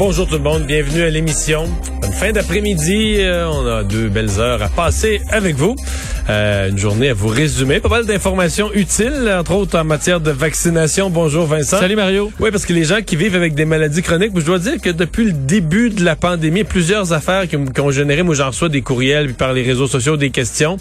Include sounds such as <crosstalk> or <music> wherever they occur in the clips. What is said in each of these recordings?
Bonjour tout le monde, bienvenue à l'émission. Bonne fin d'après-midi, euh, on a deux belles heures à passer avec vous. Euh, une journée à vous résumer. Pas mal d'informations utiles, entre autres en matière de vaccination. Bonjour Vincent. Salut Mario. Oui, parce que les gens qui vivent avec des maladies chroniques, je dois dire que depuis le début de la pandémie, plusieurs affaires qui, qui ont généré, moi j'en reçois des courriels, puis par les réseaux sociaux, des questions.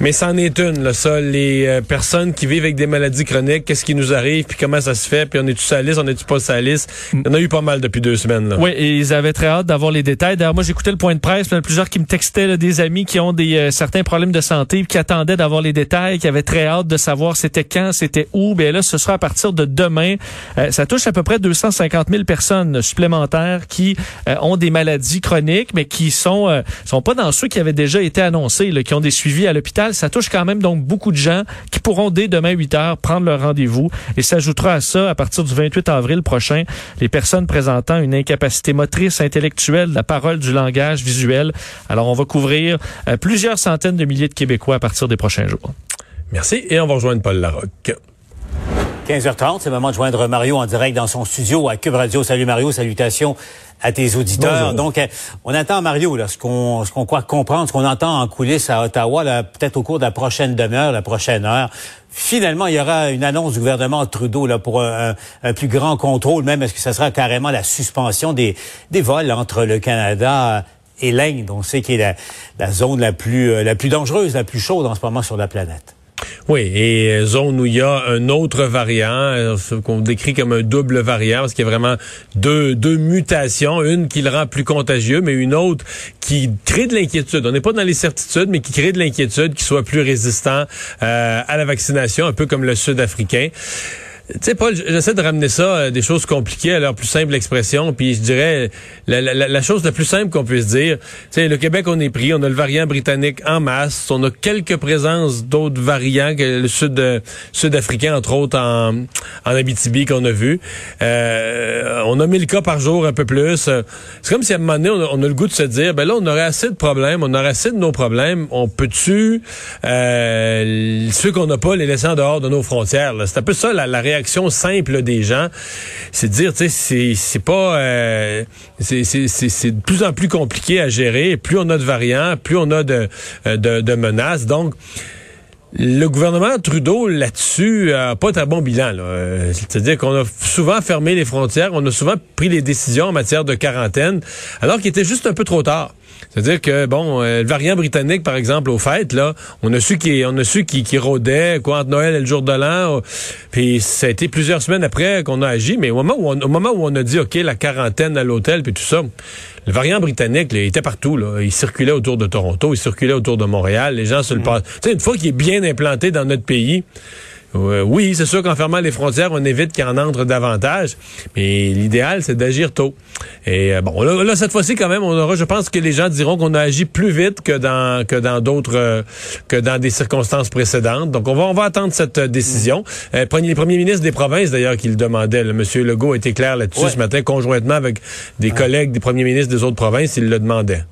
Mais c'en est une, là, ça. Les euh, personnes qui vivent avec des maladies chroniques, qu'est-ce qui nous arrive, puis comment ça se fait, puis on est-tu salisse, on est-tu pas salisse. Il y en a eu pas mal depuis deux semaines. Là. Oui, et ils avaient très hâte d'avoir les détails. D'ailleurs, moi, j'écoutais le point de presse, il y en a plusieurs qui me textaient, là, des amis qui ont des euh, certains problèmes de santé, qui attendaient d'avoir les détails, qui avaient très hâte de savoir c'était quand, c'était où. Bien là, ce sera à partir de demain. Euh, ça touche à peu près 250 000 personnes supplémentaires qui ont des maladies chroniques, mais qui sont sont pas dans ceux qui avaient déjà été annoncés, là, qui ont des suivis à l'hôpital. Ça touche quand même donc beaucoup de gens qui pourront dès demain 8 heures prendre leur rendez-vous et s'ajoutera à ça à partir du 28 avril prochain les personnes présentant une incapacité motrice, intellectuelle, la parole, du langage, visuel. Alors on va couvrir euh, plusieurs centaines de milliers de Québécois à partir des prochains jours. Merci et on va rejoindre Paul Larocque. 15h30, c'est le moment de joindre Mario en direct dans son studio à Cube Radio. Salut Mario, salutations à tes auditeurs. Bonjour. Donc, euh, on attend Mario, là, ce qu'on ce qu'on croit comprendre, ce qu'on entend en coulisses à Ottawa, là, peut-être au cours de la prochaine demi-heure, la prochaine heure. Finalement, il y aura une annonce du gouvernement Trudeau là, pour un, un plus grand contrôle, même est-ce que ça sera carrément la suspension des, des vols entre le Canada et l'Inde, on sait qui est la, la zone la plus, euh, la plus dangereuse, la plus chaude en ce moment sur la planète. Oui, et euh, zone où il y a un autre variant, euh, qu'on décrit comme un double variant, parce qu'il y a vraiment deux, deux mutations, une qui le rend plus contagieux, mais une autre qui crée de l'inquiétude. On n'est pas dans les certitudes, mais qui crée de l'inquiétude, qui soit plus résistant euh, à la vaccination, un peu comme le Sud-Africain. Tu sais, Paul, j'essaie de ramener ça à des choses compliquées à leur plus simple expression. Puis je dirais, la, la, la chose la plus simple qu'on puisse dire, sais, le Québec, on est pris, on a le variant britannique en masse, on a quelques présences d'autres variants, que le sud sud-africain, entre autres, en, en Abitibi qu'on a vu. Euh, on a 1000 cas par jour, un peu plus. C'est comme si à un moment donné, on a, le goût de se dire, ben là, on aurait assez de problèmes, on aurait assez de nos problèmes, on peut-tu, euh, ceux qu'on n'a pas, les laisser en dehors de nos frontières? C'est un peu ça, la, la réaction simple des gens, c'est de dire, tu sais, c'est pas, euh, c'est de plus en plus compliqué à gérer. Plus on a de variants, plus on a de, de menaces. Donc, le gouvernement Trudeau là-dessus a pas très bon bilan. C'est-à-dire qu'on a souvent fermé les frontières, on a souvent pris les décisions en matière de quarantaine, alors qu'il était juste un peu trop tard. C'est-à-dire que bon, euh, le variant britannique, par exemple, aux fêtes, là, on a su qu'il on a su qu'il qu rôdait quoi entre Noël et le jour de l'an. Puis ça a été plusieurs semaines après qu'on a agi, mais au moment où on, au moment où on a dit ok la quarantaine à l'hôtel puis tout ça, le variant britannique, là, il était partout. Là. Il circulait autour de Toronto, il circulait autour de Montréal. Les gens se le passent. Tu sais, une fois qu'il est bien implanté dans notre pays. Euh, oui, c'est sûr qu'en fermant les frontières, on évite qu'il en entre davantage, mais l'idéal, c'est d'agir tôt. Et euh, bon, là, là cette fois-ci, quand même, on aura, je pense que les gens diront qu'on a agi plus vite que dans que dans d'autres euh, que dans des circonstances précédentes. Donc, on va on va attendre cette décision. Euh, les premiers ministres des provinces, d'ailleurs, qui le demandaient. Monsieur Legault a été clair là-dessus Ouais. ce matin, conjointement avec des collègues des premiers ministres des autres provinces, il le demandait.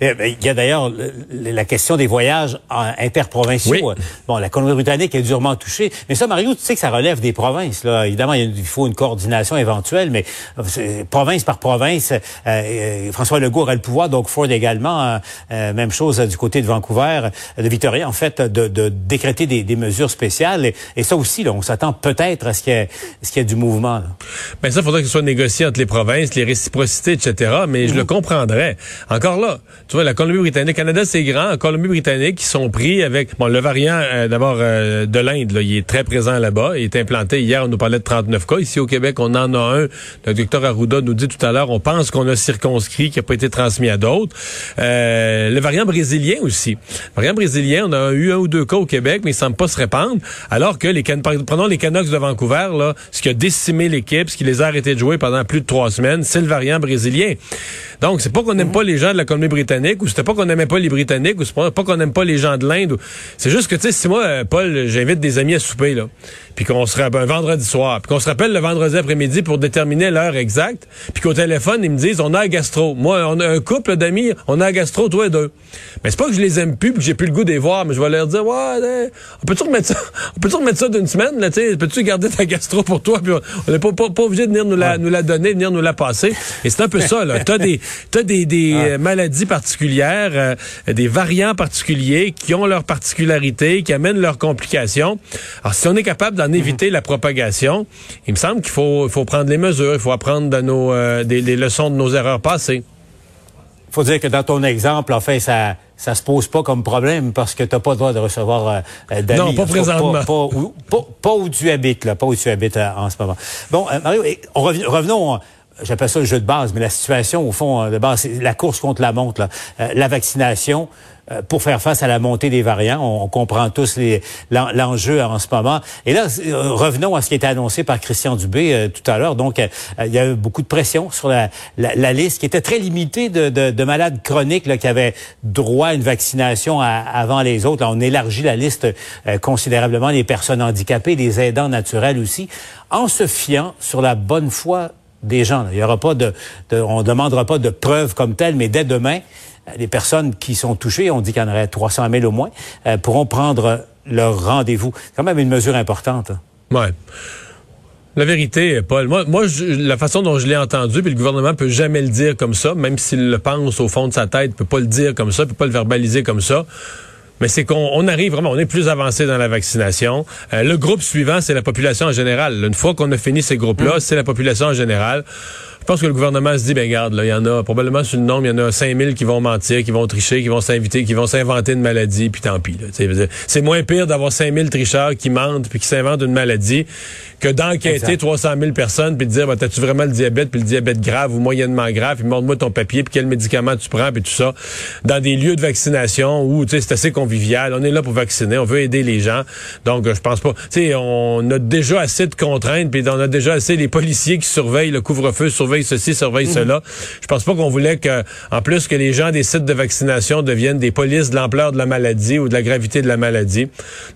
Eh ben, Il y a d'ailleurs le- le- la question des voyages interprovinciaux. Oui. Bon, la Colombie-Britannique est durement touchée. Mais ça, Mario, tu sais que ça relève des provinces. Là. Évidemment, il faut une coordination éventuelle, mais province par province, euh, euh, François Legault aura le pouvoir, donc Ford également. euh, même chose du côté de Vancouver, de Victoria, en fait, de, de décréter des, des mesures spéciales. Et, et ça aussi, là, on s'attend peut-être à ce qu'il y ait, ce qu'il y ait du mouvement. Là. Ben ça, il faudrait que ce soit négocié entre les provinces, les réciprocités, etc. Mais je le comprendrais. Encore là, tu vois, la Colombie-Britannique, Canada, c'est grand. Colombie-Britannique, ils sont pris avec... Bon, le variant, euh, d'abord, euh, de l'Inde, là, il est très présent là-bas. Il est implanté. Hier, on nous parlait de 39 cas. Ici, au Québec, on en a un. Le docteur Arruda nous dit tout à l'heure, on pense qu'on a circonscrit, qui n'a pas été transmis à d'autres. Euh, le variant brésilien aussi. Le variant brésilien, on a eu un ou deux cas au Québec, mais il semble pas se répandre. Alors que les Can- prenons les Canucks de Vancouver, là, ce qui a décimé l'équipe, ce qui les a arrêtés de jouer pendant plus de trois semaines, c'est le variant brésilien. Donc, c'est pas qu'on n'aime pas les gens de la Colombie-Britannique Ou c'était pas qu'on n'aimait pas les Britanniques, ou c'est pas, qu'on n'aime pas les gens de l'Inde. C'est juste que, tu sais, si moi, euh, Paul, j'invite des amis à souper, là, puis qu'on se rappelle un vendredi soir, puis qu'on se rappelle le vendredi après-midi pour déterminer l'heure exacte, puis qu'au téléphone, ils me disent, on a un gastro. Moi, on a un couple d'amis, on a un gastro, toi et deux. Mais c'est pas que je les aime plus, puis que j'ai plus le goût de les voir, mais je vais leur dire, ouais, on peut-tu remettre ça, <laughs> on peut-tu remettre ça d'une semaine, là, tu peux-tu garder ta gastro pour toi, puis on n'est pas, pas, obligé de venir nous la, nous la donner, venir nous la passer. Et c'est un peu ça, là. <laughs> T'as des, t'as des, des euh, maladies particulières, euh, des variants particuliers qui ont leurs particularités, qui amènent leurs complications. Alors, si on est capable d'en éviter la propagation, il me semble qu'il faut, faut prendre les mesures, il faut apprendre de nos, euh, des, leçons de nos erreurs passées. Il faut dire que dans ton exemple, en fait, ça ça se pose pas comme problème parce que tu n'as pas le droit de recevoir euh, d'amis. Non, pas présentement. Pas, où, tu habites, là, pas où tu habites en ce moment. Bon, Mario, revenons j'appelle ça le jeu de base, mais la situation, au fond, euh, de base, c'est la course contre la montre. Euh, la vaccination, euh, pour faire face à la montée des variants. On, comprend tous l'enjeu en ce moment. Et là, revenons à ce qui était annoncé par Christian Dubé tout à l'heure. Donc, il y a eu beaucoup de pression sur la, liste qui était très limitée de, malades chroniques là, qui avaient droit à une vaccination avant les autres. Là, on élargit la liste considérablement les personnes handicapées, les aidants naturels aussi, en se fiant sur la bonne foi des gens. Il y aura pas de, on demandera pas de preuves comme telles, mais dès demain, les personnes qui sont touchées, on dit qu'il y en aurait 300 000 au moins, euh, pourront prendre leur rendez-vous. C'est quand même une mesure importante. Ouais. La vérité, Paul, moi, moi la façon dont je l'ai entendu, puis le gouvernement peut jamais le dire comme ça, même s'il le pense au fond de sa tête, peut pas le dire comme ça, peut pas le verbaliser comme ça mais c'est qu'on arrive vraiment, on est plus avancé dans la vaccination. Euh, le groupe suivant, c'est la population en général. Une fois qu'on a fini ces groupes-là, mm. c'est la population en général. Je pense que le gouvernement se dit, ben garde, là, il y en a probablement sur le nombre, il y en a 5000 qui vont mentir, qui vont tricher, qui vont s'inviter, qui vont s'inventer une maladie, puis tant pis. C'est moins pire d'avoir 5000 tricheurs qui mentent puis qui s'inventent une maladie que d'enquêter 300 000 personnes puis de dire, ben, t'as-tu vraiment le diabète, puis le diabète grave ou moyennement grave, puis montre-moi ton papier, puis quel médicament tu prends, puis tout ça, dans des lieux de vaccination où c'est assez convivial. On est là pour vacciner, on veut aider les gens. Donc, je pense pas. Tu sais, on a déjà assez de contraintes, puis on a déjà assez les policiers qui surveillent le couvre-feu, surveillent ceci, surveille cela. Je pense pas qu'on voulait que, en plus, que les gens des sites de vaccination deviennent des polices de l'ampleur de la maladie ou de la gravité de la maladie.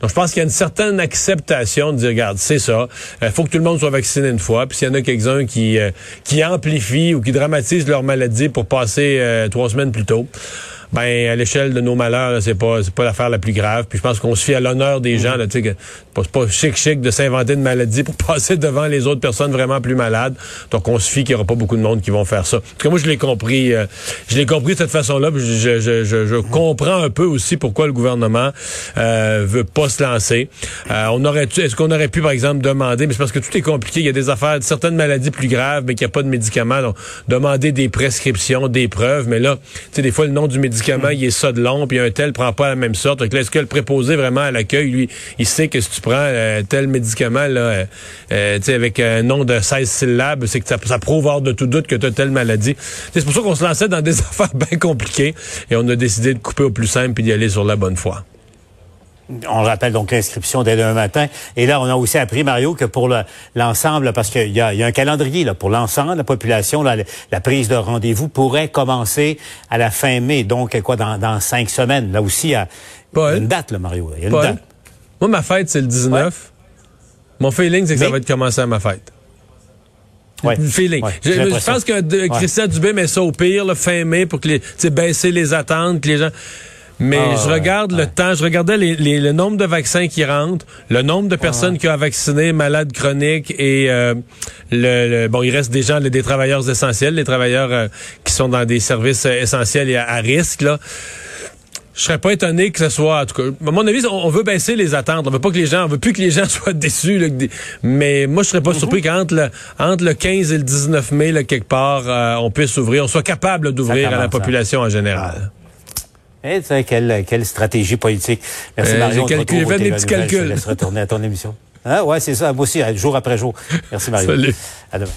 Donc, je pense qu'il y a une certaine acceptation de dire, regarde, c'est ça. Il euh, faut que tout le monde soit vacciné une fois. Puis s'il y en a quelques-uns qui, euh, qui amplifient ou qui dramatisent leur maladie pour passer euh, trois semaines plus tôt, ben à l'échelle de nos malheurs, c'est pas c'est pas l'affaire la plus grave. Puis je pense qu'on se fie à l'honneur des gens. Là, tu sais, c'est pas chic chic de s'inventer une maladie pour <laughs> passer devant les autres personnes vraiment plus malades. Donc on se fie qu'il y aura pas beaucoup de monde qui vont faire ça. En tout cas, moi je l'ai compris, euh, je l'ai compris de cette façon-là. Je, je, je, je, comprends un peu aussi pourquoi le gouvernement euh, veut pas se lancer. Euh, on aurait, est-ce qu'on aurait pu par exemple demander, mais c'est parce que tout est compliqué. Il y a des affaires, certaines maladies plus graves, mais qu'il n'y a pas de médicaments. Donc demander des prescriptions, des preuves. Mais là, tu sais, des fois le nom du médicament il est ça de long, puis un tel prend pas la même sorte. est-ce que le préposé vraiment à l'accueil, lui, il sait que si tu prends euh, tel médicament là, euh, euh, avec un nom de 16 syllabes, c'est que ça, ça, prouve hors de tout doute que tu as telle maladie. C'est pour ça qu'on se lançait dans des <laughs> affaires bien compliquées et on a décidé de couper au plus simple puis d'y aller sur la bonne foi. On rappelle donc l'inscription dès demain matin. Et là, on a aussi appris, Mario, que pour l'ensemble, parce qu'il y, a, un calendrier là, pour l'ensemble de la population, la prise de rendez-vous pourrait commencer à la fin mai, donc quoi, dans, cinq semaines. Là aussi, il y a, une date, là, Mario. Il y a une date. Moi, ma fête, c'est le 19. Mon feeling, c'est que ça va être commencé à ma fête. Ouais. feeling. je, pense que Christian Dubé met ça au pire, le fin mai, pour que les, baisser les attentes, que les gens. Mais ah, je regarde le temps, je regardais les, le nombre de vaccins qui rentrent, le nombre de personnes qui ont vacciné, malades chroniques et euh, le, bon, il reste des gens, des travailleurs essentiels, les travailleurs euh, qui sont dans des services euh, essentiels et à, risque là. Je serais pas étonné que ce soit, en tout cas, à mon avis, on, veut baisser les attentes. On veut pas que les gens, on veut plus que les gens <laughs> soient déçus. mais moi, je serais pas surpris qu'entre le, entre le 15 et le 19 mai, là, quelque part, on puisse ouvrir, on soit capable d'ouvrir à la population en général. Eh, quelle, quelle stratégie politique. Merci, euh, Mario. J'ai fait des petits calculs. Je laisse retourner à ton émission. Ah, ouais, c'est ça. Moi aussi, jour après jour. Merci, Mario. Salut. À demain.